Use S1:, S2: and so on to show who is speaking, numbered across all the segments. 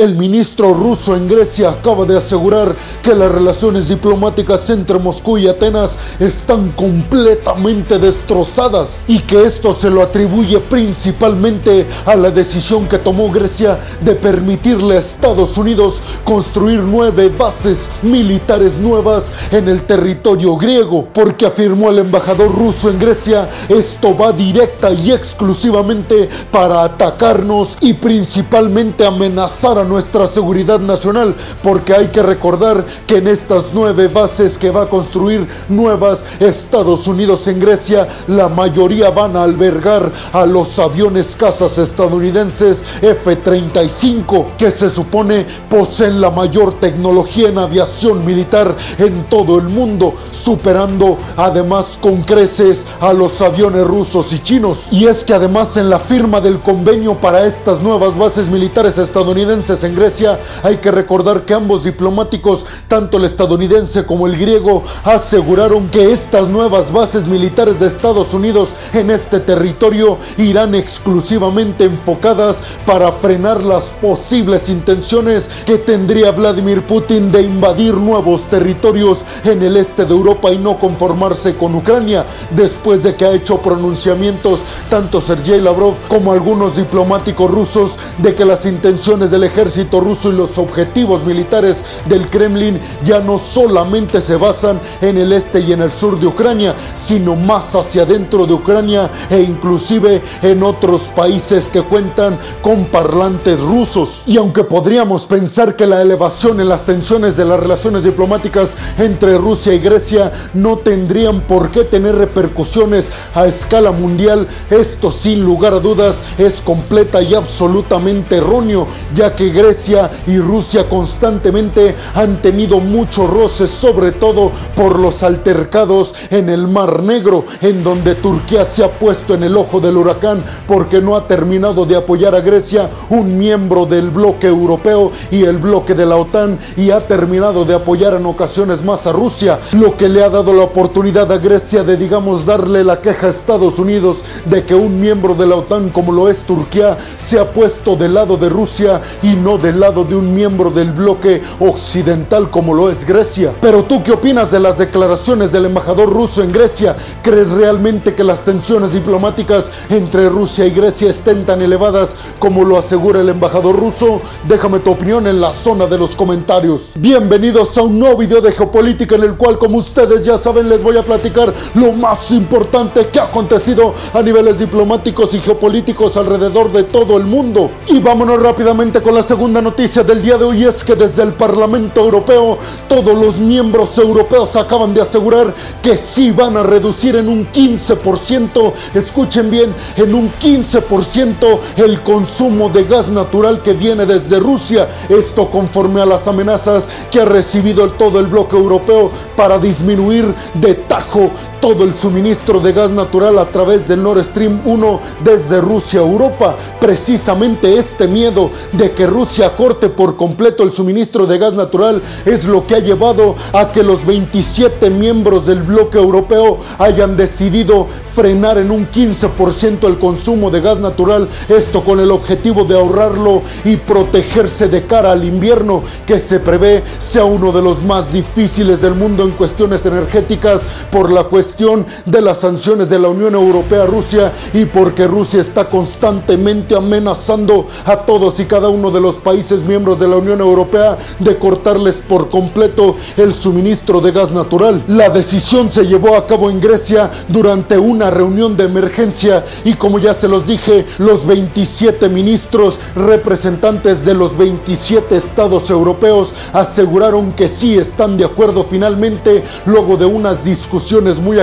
S1: El ministro ruso en Grecia acaba de asegurar que las relaciones diplomáticas entre Moscú y Atenas están completamente destrozadas y que esto se lo atribuye principalmente a la decisión que tomó Grecia de permitirle a Estados Unidos construir nueve bases militares nuevas en el territorio griego, porque afirmó el embajador ruso en Grecia, esto va directa y exclusivamente para atacarnos y principalmente amenazar a nuestra seguridad nacional, porque hay que recordar que en estas nueve bases que va a construir nuevas Estados Unidos en Grecia, la mayoría van a albergar a los aviones cazas estadounidenses F-35, que se supone poseen la mayor tecnología en aviación militar en todo el mundo, superando además con creces a los aviones rusos y chinos. Y es que además en la firma del convenio para estas nuevas bases militares estadounidenses en Grecia, hay que recordar que ambos diplomáticos, tanto el estadounidense como el griego, aseguraron que estas nuevas bases militares de Estados Unidos en este territorio irán exclusivamente enfocadas para frenar las posibles intenciones que tendría Vladimir Putin de invadir nuevos territorios en el este de Europa y no conformarse con Ucrania, después de que ha hecho pronunciamientos tanto Sergei Lavrov como algunos diplomáticos rusos de que las intenciones del ejército ruso y los objetivos militares del Kremlin ya no solamente se basan en el este y en el sur de Ucrania, sino más hacia dentro de Ucrania e inclusive en otros países que cuentan con parlantes rusos. Y aunque podríamos pensar que la elevación en las tensiones de las relaciones diplomáticas entre Rusia y Grecia no tendrían por qué tener repercusiones a escala mundial, esto sin lugar a dudas es completa y absolutamente erróneo, ya que Grecia y Rusia constantemente han tenido muchos roces, sobre todo por los altercados en el Mar Negro, en donde Turquía se ha puesto en el ojo del huracán porque no ha terminado de apoyar a Grecia, un miembro del bloque europeo y el bloque de la OTAN, y ha terminado de apoyar en ocasiones más a Rusia, lo que le ha dado la oportunidad a Grecia de, digamos, darle la queja a Estados Unidos de que un miembro de la OTAN como lo es Turquía se ha puesto del lado de Rusia y no del lado de un miembro del bloque occidental como lo es Grecia. Pero tú qué opinas de las declaraciones del embajador ruso en Grecia? ¿Crees realmente que las tensiones diplomáticas entre Rusia y Grecia estén tan elevadas como lo asegura el embajador ruso? Déjame tu opinión en la zona de los comentarios. Bienvenidos a un nuevo video de geopolítica en el cual como ustedes ya saben les voy a platicar lo más importante que ha acontecido a niveles diplomáticos y geopolíticos alrededor de todo el mundo. Y vámonos rápidamente con la segunda noticia del día de hoy es que desde el Parlamento Europeo todos los miembros europeos acaban de asegurar que sí van a reducir en un 15%, escuchen bien, en un 15% el consumo de gas natural que viene desde Rusia. Esto conforme a las amenazas que ha recibido todo el bloque europeo para disminuir de tajo todo el suministro de gas natural a través del Nord Stream 1 desde Rusia a Europa. Precisamente este miedo de que Rusia corte por completo el suministro de gas natural es lo que ha llevado a que los 27 miembros del bloque europeo hayan decidido frenar en un 15% el consumo de gas natural, esto con el objetivo de ahorrarlo y protegerse de cara al invierno que se prevé sea uno de los más difíciles del mundo en cuestiones energéticas por la cuestión de las sanciones de la Unión Europea a Rusia y porque Rusia está constantemente amenazando a todos y cada uno de los países miembros de la Unión Europea de cortarles por completo el suministro de gas natural. La decisión se llevó a cabo en Grecia durante una reunión de emergencia y como ya se los dije, los 27 ministros representantes de los 27 estados europeos aseguraron que sí están de acuerdo finalmente luego de unas discusiones muy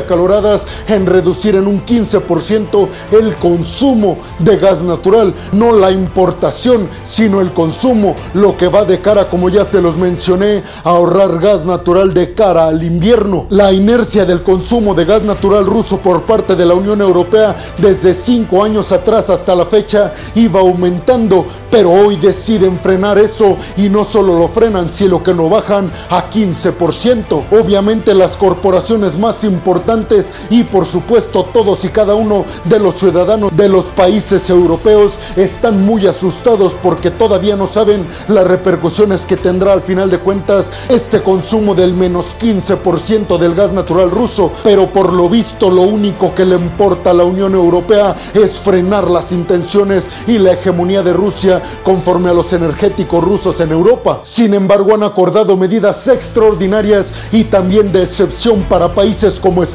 S1: en reducir en un 15% el consumo de gas natural, no la importación, sino el consumo, lo que va de cara, como ya se los mencioné, a ahorrar gas natural de cara al invierno. La inercia del consumo de gas natural ruso por parte de la Unión Europea desde cinco años atrás hasta la fecha iba aumentando, pero hoy deciden frenar eso y no solo lo frenan, sino que lo bajan a 15%. Obviamente las corporaciones más importantes importantes y por supuesto todos y cada uno de los ciudadanos de los países europeos están muy asustados porque todavía no saben las repercusiones que tendrá al final de cuentas este consumo del menos 15% del gas natural ruso, pero por lo visto lo único que le importa a la Unión Europea es frenar las intenciones y la hegemonía de Rusia conforme a los energéticos rusos en Europa. Sin embargo, han acordado medidas extraordinarias y también de excepción para países como España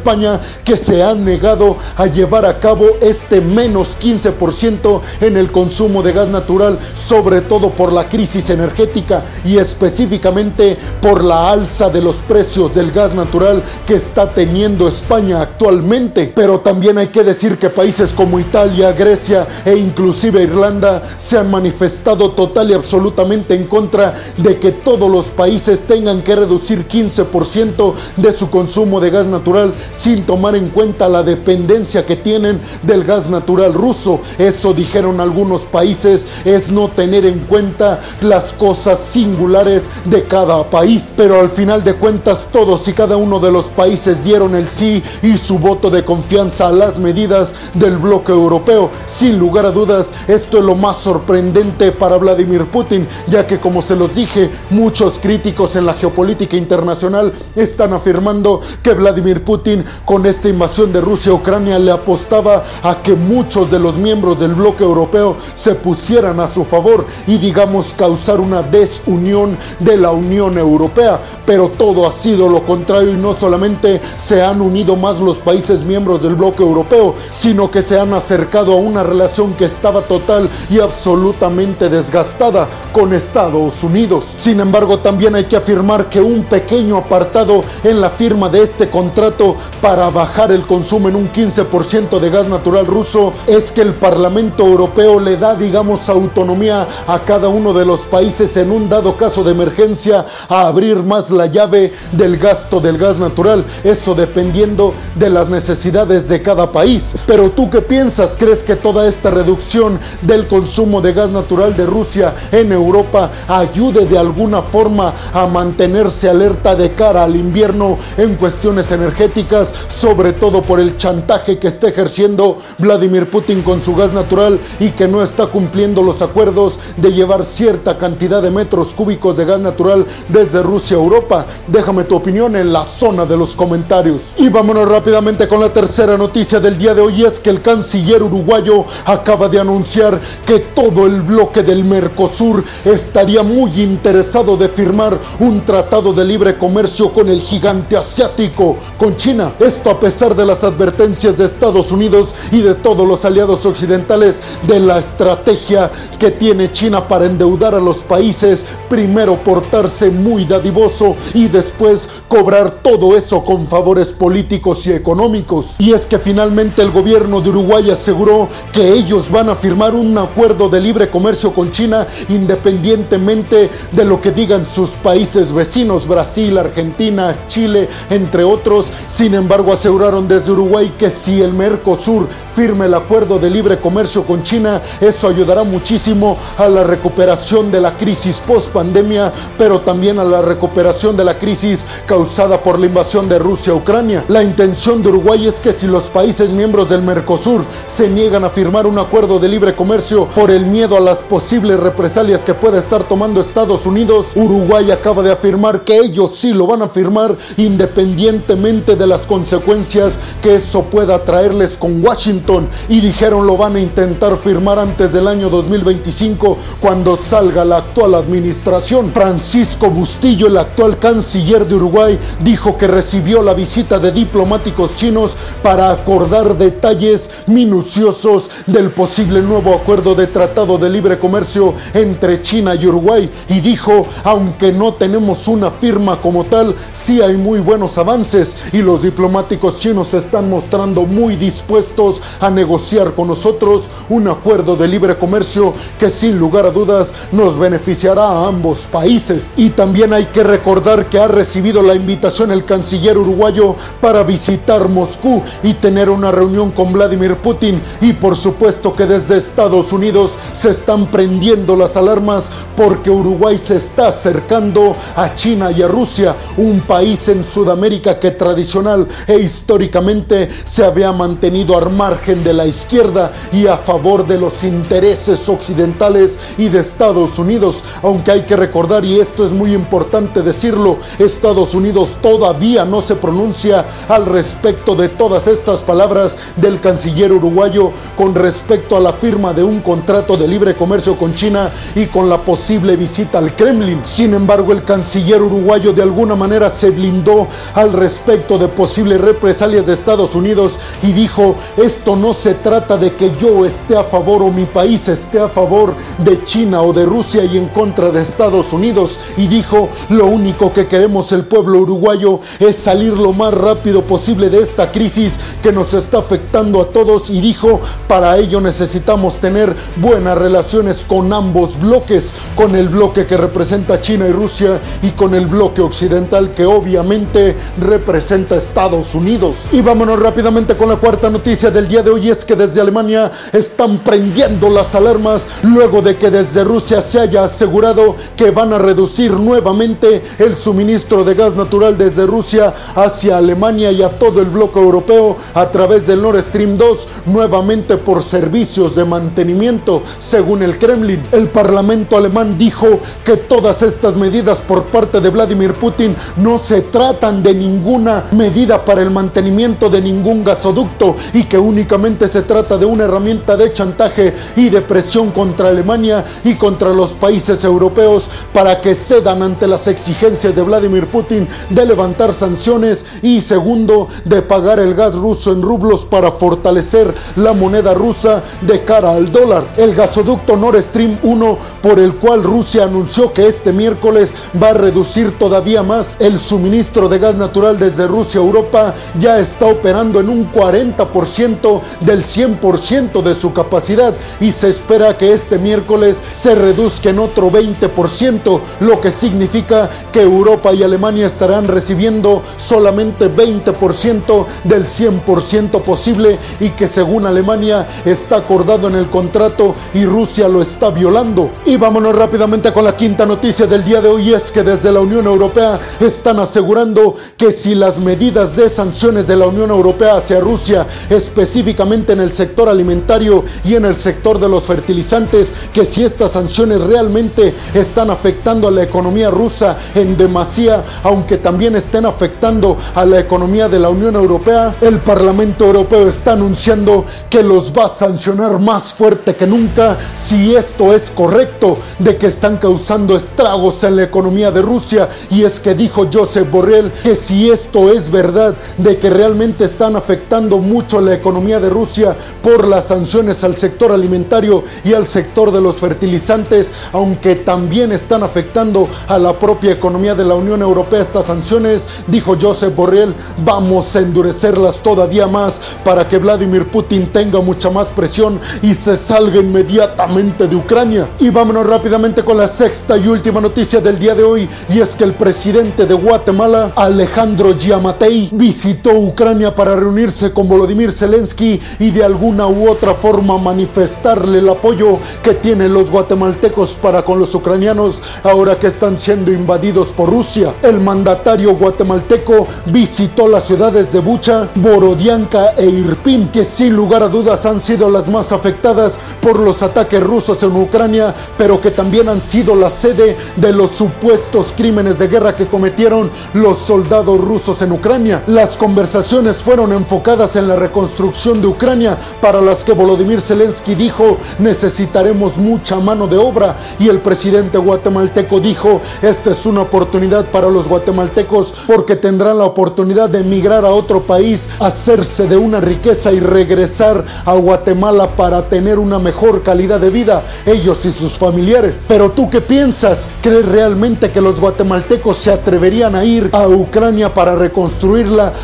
S1: que se han negado a llevar a cabo este menos 15% en el consumo de gas natural, sobre todo por la crisis energética y específicamente por la alza de los precios del gas natural que está teniendo España actualmente. Pero también hay que decir que países como Italia, Grecia e inclusive Irlanda se han manifestado total y absolutamente en contra de que todos los países tengan que reducir 15% de su consumo de gas natural sin tomar en cuenta la dependencia que tienen del gas natural ruso. Eso dijeron algunos países es no tener en cuenta las cosas singulares de cada país. Pero al final de cuentas todos y cada uno de los países dieron el sí y su voto de confianza a las medidas del bloque europeo. Sin lugar a dudas, esto es lo más sorprendente para Vladimir Putin, ya que como se los dije, muchos críticos en la geopolítica internacional están afirmando que Vladimir Putin con esta invasión de Rusia a Ucrania le apostaba a que muchos de los miembros del bloque europeo se pusieran a su favor y digamos causar una desunión de la Unión Europea. Pero todo ha sido lo contrario y no solamente se han unido más los países miembros del bloque europeo, sino que se han acercado a una relación que estaba total y absolutamente desgastada con Estados Unidos. Sin embargo, también hay que afirmar que un pequeño apartado en la firma de este contrato para bajar el consumo en un 15% de gas natural ruso es que el Parlamento Europeo le da, digamos, autonomía a cada uno de los países en un dado caso de emergencia a abrir más la llave del gasto del gas natural. Eso dependiendo de las necesidades de cada país. Pero tú qué piensas? ¿Crees que toda esta reducción del consumo de gas natural de Rusia en Europa ayude de alguna forma a mantenerse alerta de cara al invierno en cuestiones energéticas, sobre todo por el chantaje que está ejerciendo Vladimir Putin con su gas natural y que no está cumpliendo los acuerdos de llevar cierta cantidad de metros cúbicos de gas natural desde Rusia a Europa? Déjame tu opinión en la zona de los comentarios. Y vámonos rápidamente con la tercera noticia del día de hoy es que el canciller uruguayo acaba de anunciar que todo el bloque del Mercosur estaría muy interesado de firmar un tratado de libre comercio con el gigante asiático, con China. Esto a pesar de las advertencias de Estados Unidos y de todos los aliados occidentales de la estrategia que tiene China para endeudar a los países, primero portarse muy dadivoso y después cobrar todo eso con favores políticos y económicos. Y es que finalmente el gobierno de Uruguay aseguró que ellos van a firmar un acuerdo de libre comercio con China independientemente de lo que digan sus países vecinos, Brasil, Argentina, Chile, entre otros. Sin embargo, aseguraron desde Uruguay que si el Mercosur firme el acuerdo de libre comercio con China, eso ayudará muchísimo a la recuperación de la crisis post pandemia, pero también a la recuperación de la crisis causada por la invasión de Rusia a Ucrania. La intención de Uruguay es que si los países miembros del Mercosur se niegan a firmar un acuerdo de libre comercio por el miedo a las posibles represalias que pueda estar tomando Estados Unidos, Uruguay acaba de afirmar que ellos sí lo van a firmar independientemente de las consecuencias que eso pueda traerles con Washington y dijeron lo van a intentar firmar antes del año 2025 cuando salga la actual administración. Francisco Bustillo, el actual canciller de Uruguay, dijo que recibió la visita de diplomáticos chinos para acordar detalles minuciosos del posible nuevo acuerdo de tratado de libre comercio entre China y Uruguay y dijo, aunque no tenemos una firma como tal, sí hay muy buenos avances y los diplomáticos chinos se están mostrando muy dispuestos a negociar con nosotros un acuerdo de libre comercio que sin lugar a dudas nos beneficiará a ambos países. Y también hay que recordar que ha recibido la invitación el canciller uruguayo para visitar Moscú y tener una reunión con Vladimir Putin y por supuesto que desde Estados Unidos se están prendiendo las alarmas porque Uruguay se está acercando a China y a Rusia, un país en Sudamérica que tradicional e históricamente se había mantenido al margen de la izquierda y a favor de los intereses occidentales y de Estados Unidos, aunque hay que recordar, y esto es muy importante decirlo, Estados Unidos todavía no se pronuncia al respecto de todas estas palabras del canciller uruguayo con respecto a la firma de un contrato de libre comercio con China y con la posible visita al Kremlin. Sin embargo, el canciller uruguayo de alguna manera se blindó al respecto de represalias de Estados Unidos y dijo, esto no se trata de que yo esté a favor o mi país esté a favor de China o de Rusia y en contra de Estados Unidos. Y dijo, lo único que queremos el pueblo uruguayo es salir lo más rápido posible de esta crisis que nos está afectando a todos. Y dijo, para ello necesitamos tener buenas relaciones con ambos bloques, con el bloque que representa China y Rusia y con el bloque occidental que obviamente representa Estados Unidos. Y vámonos rápidamente con la cuarta noticia del día de hoy es que desde Alemania están prendiendo las alarmas luego de que desde Rusia se haya asegurado que van a reducir nuevamente el suministro de gas natural desde Rusia hacia Alemania y a todo el bloque europeo a través del Nord Stream 2 nuevamente por servicios de mantenimiento según el Kremlin. El Parlamento alemán dijo que todas estas medidas por parte de Vladimir Putin no se tratan de ninguna medida para el mantenimiento de ningún gasoducto y que únicamente se trata de una herramienta de chantaje y de presión contra Alemania y contra los países europeos para que cedan ante las exigencias de Vladimir Putin de levantar sanciones y segundo de pagar el gas ruso en rublos para fortalecer la moneda rusa de cara al dólar. El gasoducto Nord Stream 1 por el cual Rusia anunció que este miércoles va a reducir todavía más el suministro de gas natural desde Rusia a Europa ya está operando en un 40% del 100% de su capacidad y se espera que este miércoles se reduzca en otro 20%, lo que significa que Europa y Alemania estarán recibiendo solamente 20% del 100% posible y que según Alemania está acordado en el contrato y Rusia lo está violando. Y vámonos rápidamente con la quinta noticia del día de hoy es que desde la Unión Europea están asegurando que si las medidas de sanciones de la Unión Europea hacia Rusia, específicamente en el sector alimentario y en el sector de los fertilizantes, que si estas sanciones realmente están afectando a la economía rusa en demasía, aunque también estén afectando a la economía de la Unión Europea, el Parlamento Europeo está anunciando que los va a sancionar más fuerte que nunca si esto es correcto, de que están causando estragos en la economía de Rusia. Y es que dijo Josep Borrell que si esto es verdad, de que realmente están afectando mucho la economía de Rusia por las sanciones al sector alimentario y al sector de los fertilizantes, aunque también están afectando a la propia economía de la Unión Europea estas sanciones, dijo Josep Borrell, vamos a endurecerlas todavía más para que Vladimir Putin tenga mucha más presión y se salga inmediatamente de Ucrania. Y vámonos rápidamente con la sexta y última noticia del día de hoy, y es que el presidente de Guatemala, Alejandro Giamatei, visitó Ucrania para reunirse con Volodymyr Zelensky y de alguna u otra forma manifestarle el apoyo que tienen los guatemaltecos para con los ucranianos ahora que están siendo invadidos por Rusia. El mandatario guatemalteco visitó las ciudades de Bucha, Borodianka e Irpin, que sin lugar a dudas han sido las más afectadas por los ataques rusos en Ucrania, pero que también han sido la sede de los supuestos crímenes de guerra que cometieron los soldados rusos en Ucrania. Las conversaciones fueron enfocadas en la reconstrucción de Ucrania, para las que Volodymyr Zelensky dijo necesitaremos mucha mano de obra y el presidente guatemalteco dijo esta es una oportunidad para los guatemaltecos porque tendrán la oportunidad de emigrar a otro país, hacerse de una riqueza y regresar a Guatemala para tener una mejor calidad de vida, ellos y sus familiares. Pero tú qué piensas? ¿Crees realmente que los guatemaltecos se atreverían a ir a Ucrania para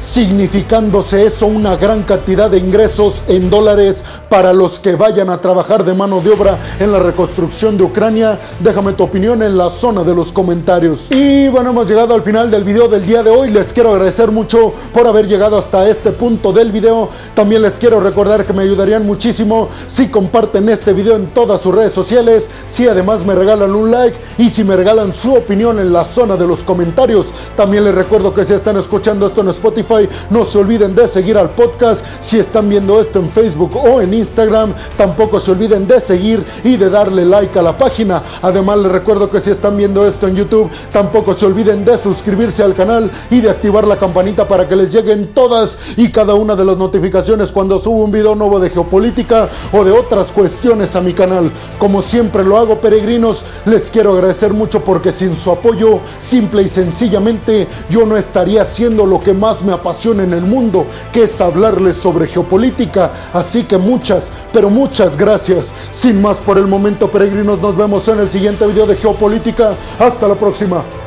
S1: significándose eso una gran cantidad de ingresos en dólares para los que vayan a trabajar de mano de obra en la reconstrucción de Ucrania? Déjame tu opinión en la zona de los comentarios. Y bueno, hemos llegado al final del video del día de hoy. Les quiero agradecer mucho por haber llegado hasta este punto del video. También les quiero recordar que me ayudarían muchísimo si comparten este video en todas sus redes sociales, si además me regalan un like y si me regalan su opinión en la zona de los comentarios. También les recuerdo que si están escuchando esto Spotify. No se olviden de seguir al podcast. Si están viendo esto en Facebook o en Instagram, tampoco se olviden de seguir y de darle like a la página. Además, les recuerdo que si están viendo esto en YouTube, tampoco se olviden de suscribirse al canal y de activar la campanita para que les lleguen todas y cada una de las notificaciones cuando subo un video nuevo de geopolítica o de otras cuestiones a mi canal. Como siempre lo hago, peregrinos, les quiero agradecer mucho porque sin su apoyo, simple y sencillamente, yo no estaría haciendo lo que más me apasiona en el mundo, que es hablarles sobre geopolítica. Así que muchas, pero muchas gracias. Sin más por el momento, peregrinos, nos vemos en el siguiente video de geopolítica. Hasta la próxima.